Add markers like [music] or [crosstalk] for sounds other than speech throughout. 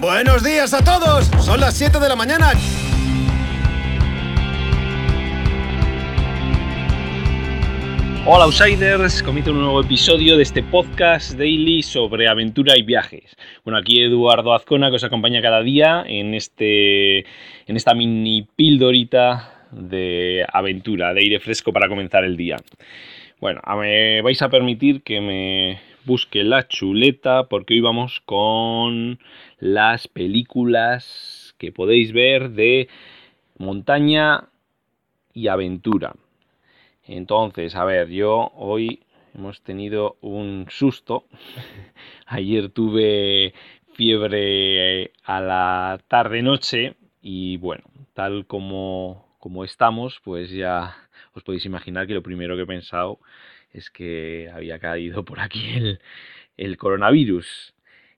Buenos días a todos. Son las 7 de la mañana. Hola Outsiders, comienzo un nuevo episodio de este podcast daily sobre aventura y viajes. Bueno, aquí Eduardo Azcona que os acompaña cada día en, este, en esta mini pildorita de aventura, de aire fresco para comenzar el día. Bueno, me vais a permitir que me busque la chuleta porque hoy vamos con las películas que podéis ver de montaña y aventura. Entonces, a ver, yo hoy hemos tenido un susto. [laughs] Ayer tuve fiebre a la tarde-noche y bueno, tal como, como estamos, pues ya os podéis imaginar que lo primero que he pensado es que había caído por aquí el, coronavirus.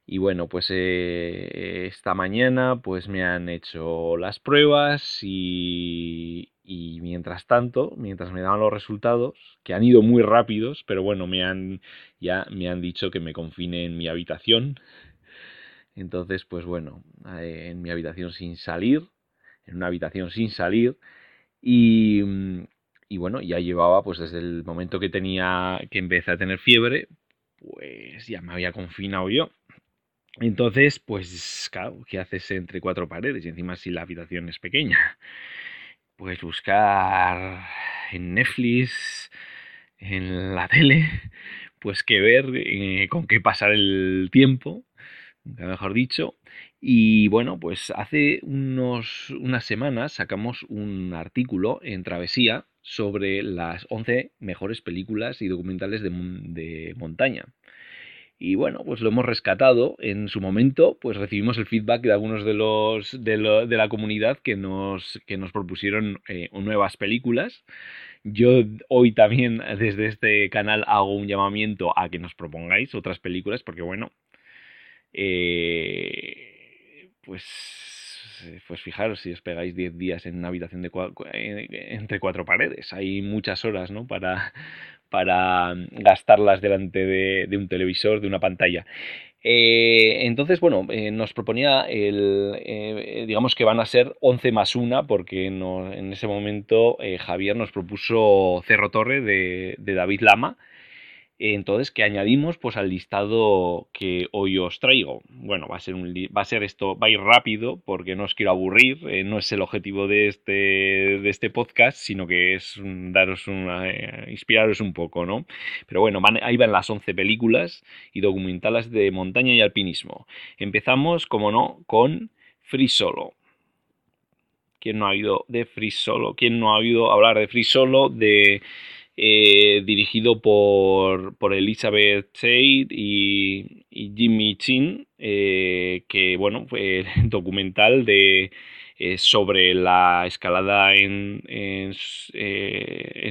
Y bueno, pues eh, esta mañana pues me han hecho las pruebas y, y mientras tanto, mientras me daban los resultados, que han ido muy rápidos, pero bueno, me han, ya me han dicho que me confine en mi habitación. Entonces, pues bueno, eh, en mi habitación sin salir, en una habitación sin salir. Y, y bueno, ya llevaba, pues desde el momento que tenía, que empecé a tener fiebre, pues ya me había confinado yo. Entonces, pues claro, ¿qué haces entre cuatro paredes? Y encima si la habitación es pequeña pues buscar en Netflix, en la tele, pues qué ver, eh, con qué pasar el tiempo, mejor dicho. Y bueno, pues hace unos, unas semanas sacamos un artículo en Travesía sobre las 11 mejores películas y documentales de, de montaña. Y bueno, pues lo hemos rescatado. En su momento, pues recibimos el feedback de algunos de los de, la comunidad que nos, que nos propusieron eh, nuevas películas. Yo hoy también [laughs] desde este canal hago un llamamiento a que nos propongáis otras películas, porque bueno, eh, pues, pues fijaros si os pegáis 10 días en una habitación de entre cuatro paredes. Hay muchas horas ¿no? para, [laughs] para gastarlas delante de, un televisor, de una pantalla. Eh, entonces, bueno, eh, nos proponía el, eh, digamos que van a ser 11 más 1, porque en ese momento Javier nos propuso Cerro Torre de, de David Lama, entonces, ¿qué añadimos? Pues al listado que hoy os traigo. Bueno, va a ser, un, va a ser esto, va a ir rápido porque no os quiero aburrir, eh, no es el objetivo de este, de este podcast, sino que es daros una, eh, inspiraros un poco, ¿no? Pero bueno, ahí van las 11 películas y documentales de montaña y alpinismo. Empezamos, como no, con Free Solo. ¿Quién no ha oído de Free Solo? ¿Quién no ha oído hablar de Free Solo? De eh, dirigido por, por Elizabeth Tate y, Jimmy Chin, eh, que bueno, fue [laughs] documental de, eh, sobre la escalada en, en,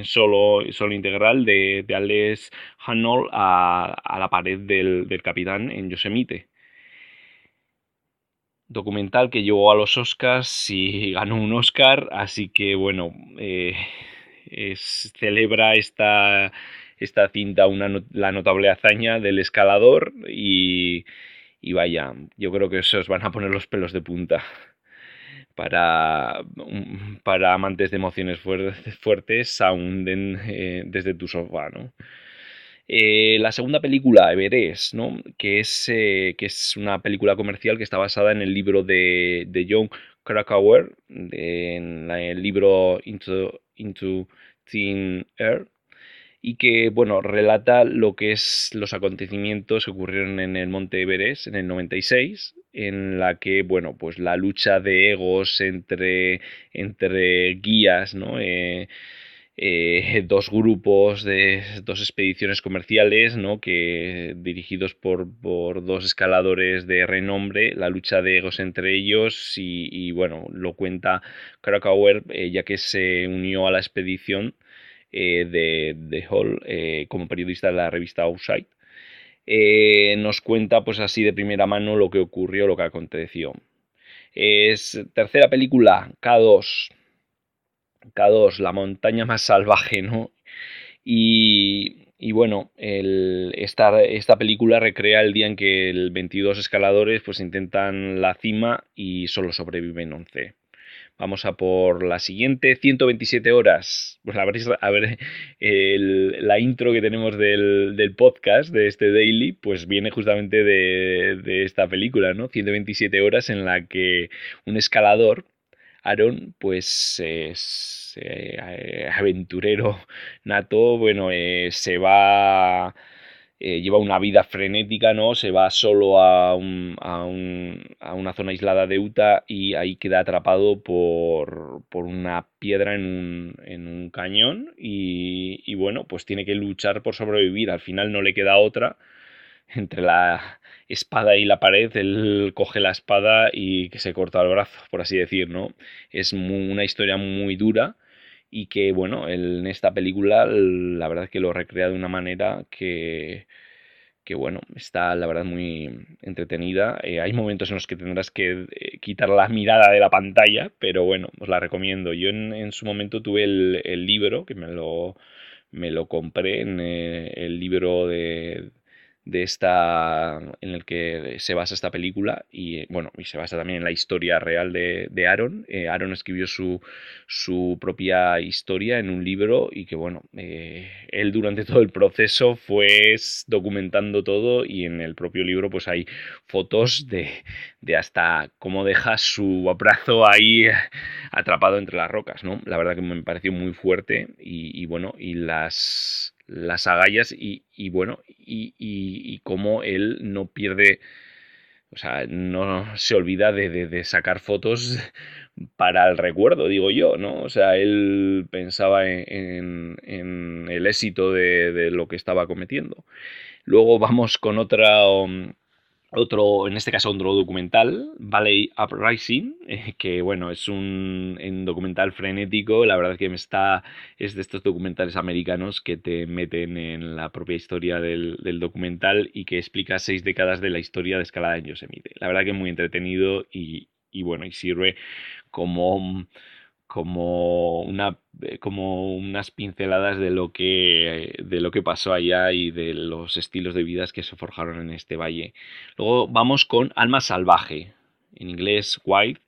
solo, solo integral de, de Alex Hanold a, la pared del, del capitán en Yosemite. Documental que llevó a los Oscars y [laughs] ganó un Oscar, así que bueno, celebra esta, esta cinta una, la notable hazaña del escalador y, vaya, yo creo que eso os van a poner los pelos de punta para, para amantes de emociones fuertes, fuertes aún eh, desde tu sofá, ¿no? Eh, la segunda película, Everest, ¿no? que, es, eh, que es una película comercial que está basada en el libro de, de John Krakauer, en el libro Into, Into Thin Air, y que bueno, relata lo que es los acontecimientos que ocurrieron en el Monte Everest en el 96, en la que bueno, pues la lucha de egos entre, entre guías, ¿no? Eh, eh, [laughs] dos grupos de dos expediciones comerciales ¿no? que dirigidos por, por, dos escaladores de renombre la lucha de egos entre ellos y, bueno lo cuenta Krakauer eh, ya que se unió a la expedición eh, de, de, Hall como periodista de la revista Outside. Nos cuenta pues así de primera mano lo que ocurrió lo que aconteció. Es tercera película K2 K2, la montaña más salvaje, ¿no? Y, y bueno, esta, esta, película recrea el día en que el 22 escaladores pues intentan la cima y solo sobreviven 11. Vamos a por la siguiente, 127 horas. Pues a ver, a ver la intro que tenemos del, podcast, de este daily, pues viene justamente de, de esta película, ¿no? 127 horas en la que un escalador, Aaron, pues es eh, aventurero [laughs] nato, bueno, eh, se va eh, lleva una vida frenética, ¿no? Se va solo a, a, una zona aislada de Utah y ahí queda atrapado por, una piedra en un, cañón y, bueno, pues tiene que luchar por sobrevivir. Al final no le queda otra. Entre la espada y la pared, él coge la espada y que se corta el brazo, por así decir, ¿no? Es una historia muy dura y que bueno, en esta película la verdad que lo recrea de una manera que, que bueno, está la verdad muy entretenida. Eh, hay momentos en los que tendrás que eh, quitar la mirada de la pantalla, pero bueno, os la recomiendo. Yo en, su momento tuve el, libro, que me lo, me lo compré en eh, el libro de de esta en el que se basa esta película y bueno y se basa también en la historia real de, Aaron. Eh, Aaron escribió su, su propia historia en un libro y que bueno eh, él durante [laughs] todo el proceso fue documentando todo y en el propio libro pues hay fotos de, de hasta cómo deja su brazo ahí atrapado entre las rocas no la verdad que me pareció muy fuerte y bueno y las las agallas y, bueno, y, cómo él no pierde, o sea, no se olvida de, sacar fotos [laughs] para el recuerdo, digo yo, ¿no? O sea, él pensaba en, en el éxito de, lo que estaba cometiendo. Luego vamos con otra, um, otro, en este caso otro documental, Valley Uprising, eh, que bueno, es un, documental frenético, la verdad que me está, es de estos documentales americanos que te meten en la propia historia del, documental y que explica seis décadas de la historia de escalada en Yosemite. La verdad que es muy entretenido y, y bueno, y sirve como como, una, eh, como unas pinceladas de lo, que, de lo que pasó allá y de los estilos de vidas que se forjaron en este valle. Luego vamos con Alma Salvaje, en inglés Wild,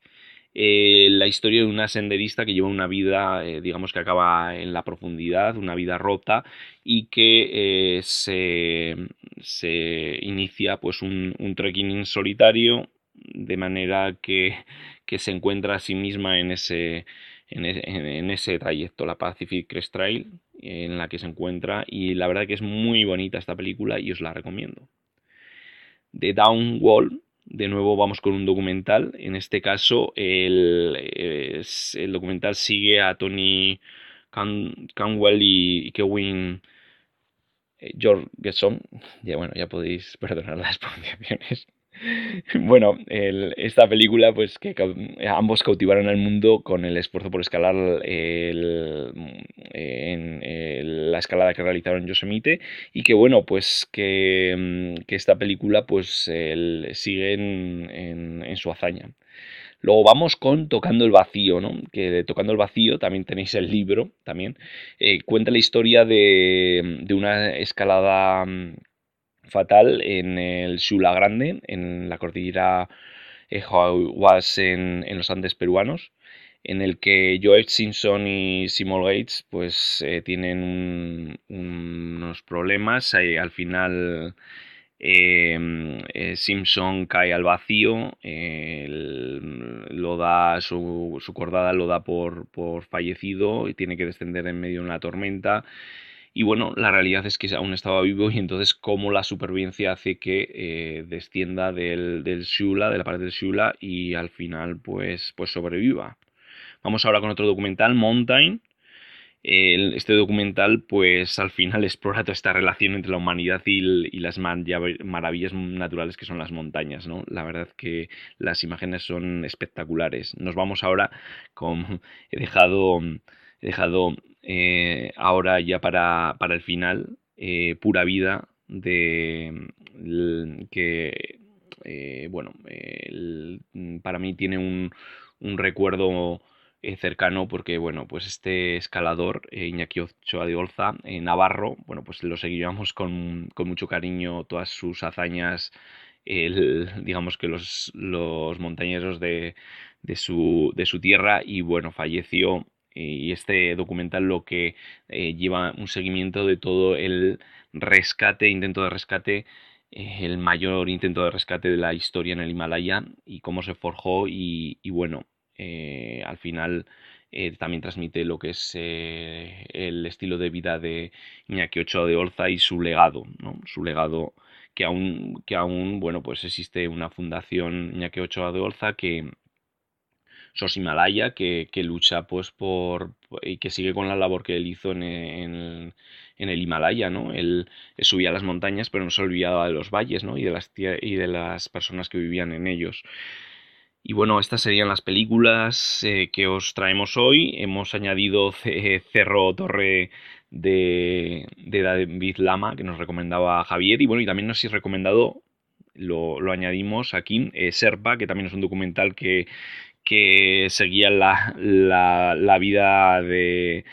eh, la historia de una senderista que lleva una vida, eh, digamos que acaba en la profundidad, una vida rota y que se, se, inicia pues un, un trekking solitario de manera que, que se encuentra a sí misma en ese en, ese trayecto, la Pacific Crest Trail, en la que se encuentra. Y la verdad que es muy bonita esta película y os la recomiendo. The Down Wall, de nuevo vamos con un documental. En este caso, el, el documental sigue a Tony Canwell y Kevin eh, George Getson. Ya bueno, ya podéis [laughs] perdonar las pronunciaciones. [laughs] Bueno, esta película, pues que ambos cautivaron al mundo con el esfuerzo por escalar en la escalada que realizaron Yosemite y que bueno, pues que, mm, esta película pues sigue en, su hazaña. Luego vamos con Tocando el Vacío, ¿no? Que de Tocando el Vacío también tenéis el libro, también. Eh, cuenta la historia de, de una escalada mm, fatal en el Shula Grande, en la cordillera Ejoahuas en, en los Andes peruanos, en el que Joe Simpson y Simon Gates pues eh, tienen unos problemas. al final em, eh, Simpson cae al vacío, lo da su, su, cordada lo da por, por fallecido y tiene que descender en medio de una tormenta y bueno, la realidad es que aún estaba vivo y entonces cómo la supervivencia hace que eh, descienda del, del Shula, de la pared del Shula y al final pues, pues sobreviva. Vamos ahora con otro documental, Mountain. este documental pues al final [laughs] explora toda esta relación entre la humanidad y, las maravillas naturales que son las montañas, ¿no? La verdad que las imágenes son espectaculares. Nos vamos ahora con... [laughs] He dejado... He dejado eh, ahora ya para, el final, eh, Pura Vida, de que, eh, bueno, para mí tiene un, recuerdo eh, cercano porque, bueno, pues este escalador, Iñaki Ochoa de Olza, Navarro, bueno, pues lo seguíamos con, mucho cariño, todas sus hazañas, digamos que los, los montañeros de, su, de su tierra y, bueno, falleció y este documental lo que eh, lleva un seguimiento de todo el rescate, intento de rescate, el mayor intento de rescate de la historia en el Himalaya y cómo se forjó y bueno, eh, al final eh, también transmite lo que es eh, el estilo de vida de Iñaki Ochoa de Olza y su legado, ¿no? Su legado que aún, que aún, bueno, pues existe una fundación Iñaki Ochoa de Olza que SOS Himalaya, que, lucha pues por y que sigue con la labor que él hizo en, en, el Himalaya, ¿no? Él, subía a las montañas, pero no se olvidaba de los valles, ¿no? Y de las, y de las personas que vivían en ellos. Y bueno, estas serían las películas eh, que os traemos hoy. Hemos añadido Cerro Torre de, David Lama, que nos recomendaba Javier. Y bueno, y también nos he recomendado, lo, añadimos aquí, eh, Serpa, que también es un documental que, que seguía la, la vida de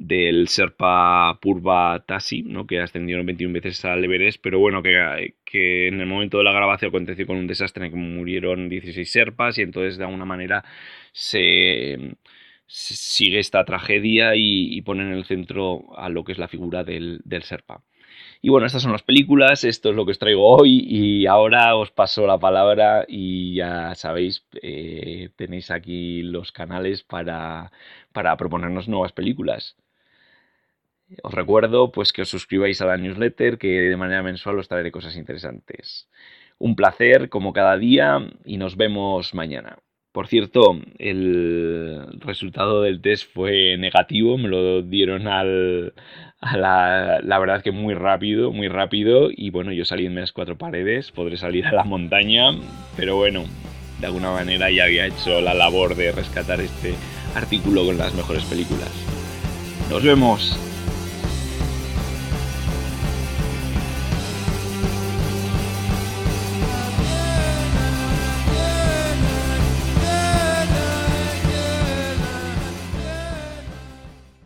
del Serpa Purva Tasi, ¿no? que ascendieron 21 veces al Everest, pero bueno, que, que, en el momento de la grabación aconteció con un desastre en que murieron 16 Serpas y entonces de alguna manera se, sigue esta tragedia y, pone en el centro a lo que es la figura del, del Serpa. Y bueno, estas son las películas, esto es lo que os traigo hoy y ahora os paso la palabra y ya sabéis, eh, tenéis aquí los canales para, para proponernos nuevas películas. Os recuerdo pues que os suscribáis a la newsletter, que de manera mensual os traeré cosas interesantes. Un placer como cada día y nos vemos mañana. Por cierto, el resultado del test fue negativo, me lo dieron al, a la, la, verdad que muy rápido, muy rápido y bueno, yo salí en las cuatro paredes, podré salir a la montaña, pero bueno, de alguna manera ya había hecho la labor de rescatar este artículo con las mejores películas. Nos vemos.